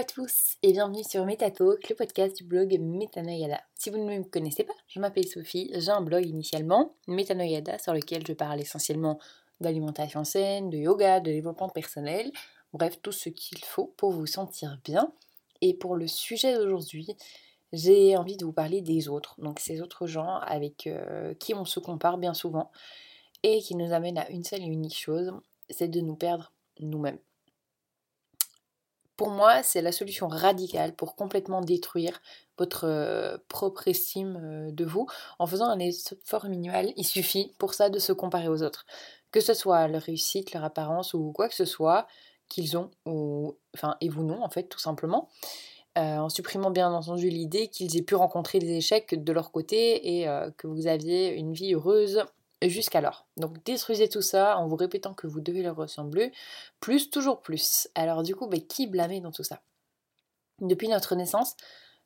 À tous et bienvenue sur MetaTalk, le podcast du blog Metanoyada. Si vous ne me connaissez pas, je m'appelle Sophie, j'ai un blog initialement, Metanoyada, sur lequel je parle essentiellement d'alimentation saine, de yoga, de développement personnel, bref, tout ce qu'il faut pour vous sentir bien. Et pour le sujet d'aujourd'hui, j'ai envie de vous parler des autres, donc ces autres gens avec euh, qui on se compare bien souvent et qui nous amènent à une seule et unique chose, c'est de nous perdre nous-mêmes. Pour moi, c'est la solution radicale pour complètement détruire votre euh, propre estime euh, de vous en faisant un effort minimal. Il suffit pour ça de se comparer aux autres. Que ce soit leur réussite, leur apparence ou quoi que ce soit qu'ils ont, ou, enfin, et vous non, en fait, tout simplement. Euh, en supprimant bien entendu l'idée qu'ils aient pu rencontrer des échecs de leur côté et que vous aviez une vie heureuse jusqu'alors. Donc détruisez tout ça en vous répétant que vous devez leur ressembler, plus, toujours plus. Alors du coup, bah, qui blâmer dans tout ça? Depuis notre naissance,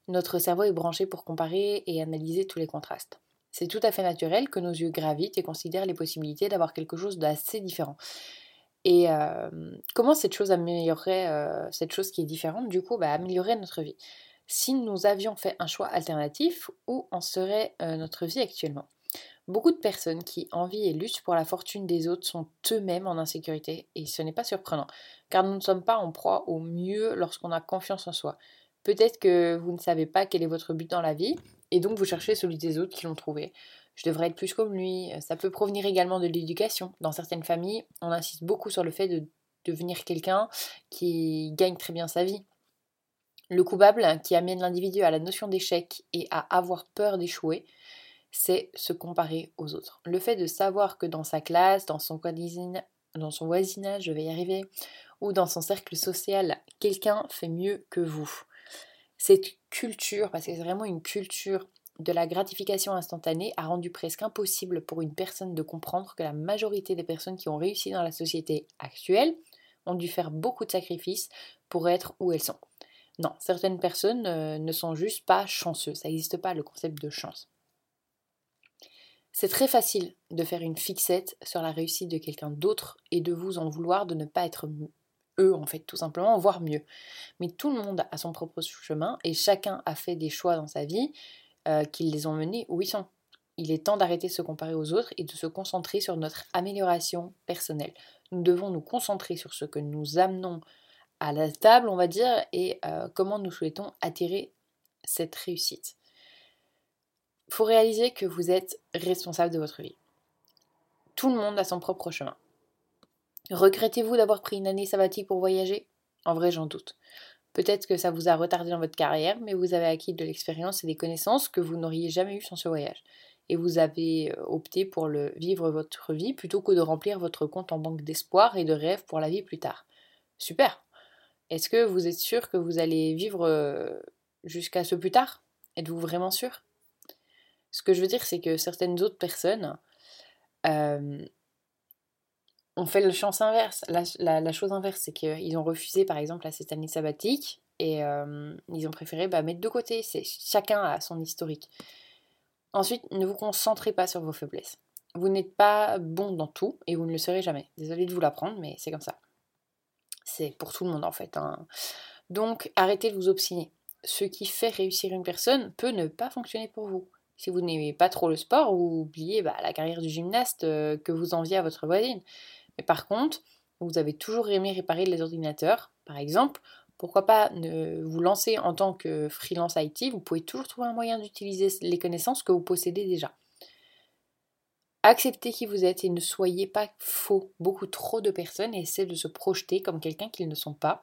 notre cerveau est branché pour comparer et analyser tous les contrastes. C'est tout à fait naturel que nos yeux gravitent et considèrent les possibilités d'avoir quelque chose d'assez différent. Et euh, comment cette chose améliorerait, euh, cette chose qui est différente, du coup, bah, améliorer notre vie? Si nous avions fait un choix alternatif, où en serait euh, notre vie actuellement? Beaucoup de personnes qui envient et luttent pour la fortune des autres sont eux-mêmes en insécurité, et ce n'est pas surprenant, car nous ne sommes pas en proie au mieux lorsqu'on a confiance en soi. Peut-être que vous ne savez pas quel est votre but dans la vie, et donc vous cherchez celui des autres qui l'ont trouvé. Je devrais être plus comme lui. Ça peut provenir également de l'éducation. Dans certaines familles, on insiste beaucoup sur le fait de devenir quelqu'un qui gagne très bien sa vie. Le coupable qui amène l'individu à la notion d'échec et à avoir peur d'échouer, c'est se comparer aux autres. Le fait de savoir que dans sa classe, dans son, dans son voisinage, je vais y arriver, ou dans son cercle social, quelqu'un fait mieux que vous. Cette culture, parce que c'est vraiment une culture de la gratification instantanée, a rendu presque impossible pour une personne de comprendre que la majorité des personnes qui ont réussi dans la société actuelle ont dû faire beaucoup de sacrifices pour être où elles sont. Non, certaines personnes euh, ne sont juste pas chanceuses. Ça n'existe pas le concept de chance. C'est très facile de faire une fixette sur la réussite de quelqu'un d'autre et de vous en vouloir de ne pas être eux, en fait, tout simplement, voire mieux. Mais tout le monde a son propre chemin et chacun a fait des choix dans sa vie euh, qui les ont menés où ils sont. Il est temps d'arrêter de se comparer aux autres et de se concentrer sur notre amélioration personnelle. Nous devons nous concentrer sur ce que nous amenons à la table, on va dire, et euh, comment nous souhaitons attirer cette réussite faut réaliser que vous êtes responsable de votre vie. Tout le monde a son propre chemin. Regrettez-vous d'avoir pris une année sabbatique pour voyager? En vrai, j'en doute. Peut-être que ça vous a retardé dans votre carrière, mais vous avez acquis de l'expérience et des connaissances que vous n'auriez jamais eues sans ce voyage. Et vous avez euh, opté pour le vivre votre vie plutôt que de remplir votre compte en banque d'espoir et de rêves pour la vie plus tard. Super Est-ce que vous êtes sûr que vous allez vivre euh, jusqu'à ce plus tard? Êtes-vous vraiment sûr? Ce que je veux dire, c'est que certaines autres personnes euh, ont fait le chance inverse. La, chose inverse, c'est qu'ils ont refusé, par exemple, à cette sabbatique et euh, ils ont préféré bah, mettre de côté. C'est chacun a son historique. Ensuite, ne vous concentrez pas sur vos faiblesses. Vous n'êtes pas bon dans tout et vous ne le serez jamais. Désolée de vous l'apprendre, mais c'est comme ça. C'est pour tout le monde en fait. Hein. Donc arrêtez de vous obstiner. Ce qui fait réussir une personne peut ne pas fonctionner pour vous. Si vous n'aimez pas trop le sport, vous oubliez bah, la carrière du gymnaste euh, que vous enviez à votre voisine. Mais par contre, vous avez toujours aimé réparer les ordinateurs, par exemple, pourquoi pas vous lancer en tant que freelance IT Vous pouvez toujours trouver un moyen d'utiliser les connaissances que vous possédez déjà. Acceptez qui vous êtes et ne soyez pas faux. Beaucoup trop de personnes essaient de se projeter comme quelqu'un qu'ils ne sont pas.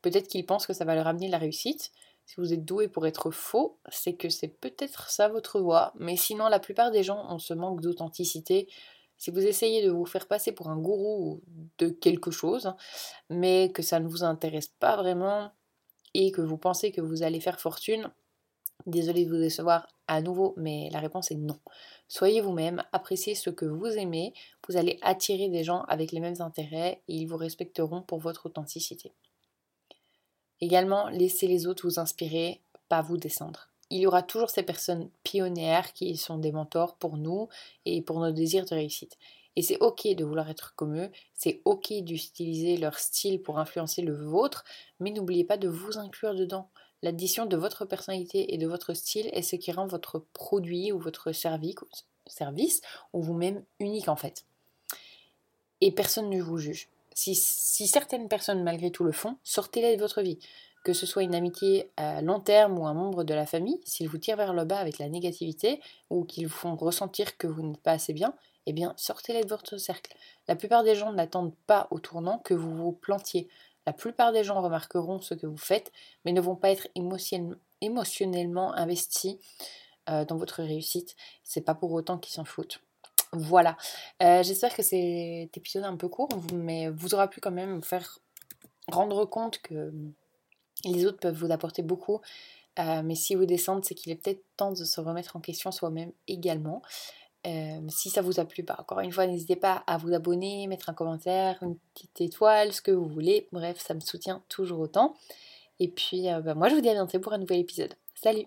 Peut-être qu'ils pensent que ça va leur amener la réussite, si vous êtes doué pour être faux, c'est que c'est peut-être ça votre voix. Mais sinon, la plupart des gens ont ce manque d'authenticité. Si vous essayez de vous faire passer pour un gourou de quelque chose, mais que ça ne vous intéresse pas vraiment et que vous pensez que vous allez faire fortune, désolé de vous décevoir à nouveau, mais la réponse est non. Soyez vous-même, appréciez ce que vous aimez, vous allez attirer des gens avec les mêmes intérêts et ils vous respecteront pour votre authenticité. Également, laissez les autres vous inspirer, pas vous descendre. Il y aura toujours ces personnes pionnières qui sont des mentors pour nous et pour nos désirs de réussite. Et c'est ok de vouloir être comme eux, c'est ok d'utiliser leur style pour influencer le vôtre, mais n'oubliez pas de vous inclure dedans. L'addition de votre personnalité et de votre style est ce qui rend votre produit ou votre service ou vous-même unique en fait. Et personne ne vous juge. Si, certaines personnes malgré tout le font, sortez-les de votre vie que ce soit une amitié à long terme ou un membre de la famille, s'ils vous tirent vers le bas avec la négativité ou qu'ils vous font ressentir que vous n'êtes pas assez bien, eh bien sortez-les de votre cercle. La plupart des gens n'attendent pas au tournant que vous vous plantiez. La plupart des gens remarqueront ce que vous faites, mais ne vont pas être émotionnellement investis euh, dans votre réussite. C'est pas pour autant qu'ils s'en foutent. Voilà. Euh, j'espère que cet épisode est un peu court, mais vous aura pu quand même faire rendre compte que les autres peuvent vous apporter beaucoup, euh, mais si vous descendez, c'est qu'il est peut-être temps de se remettre en question soi-même également. Euh, si ça vous a plu, bah, encore une fois, n'hésitez pas à vous abonner, mettre un commentaire, une petite étoile, ce que vous voulez. Bref, ça me soutient toujours autant. Et puis, bah, moi, je vous dis à bientôt pour un nouvel épisode. Salut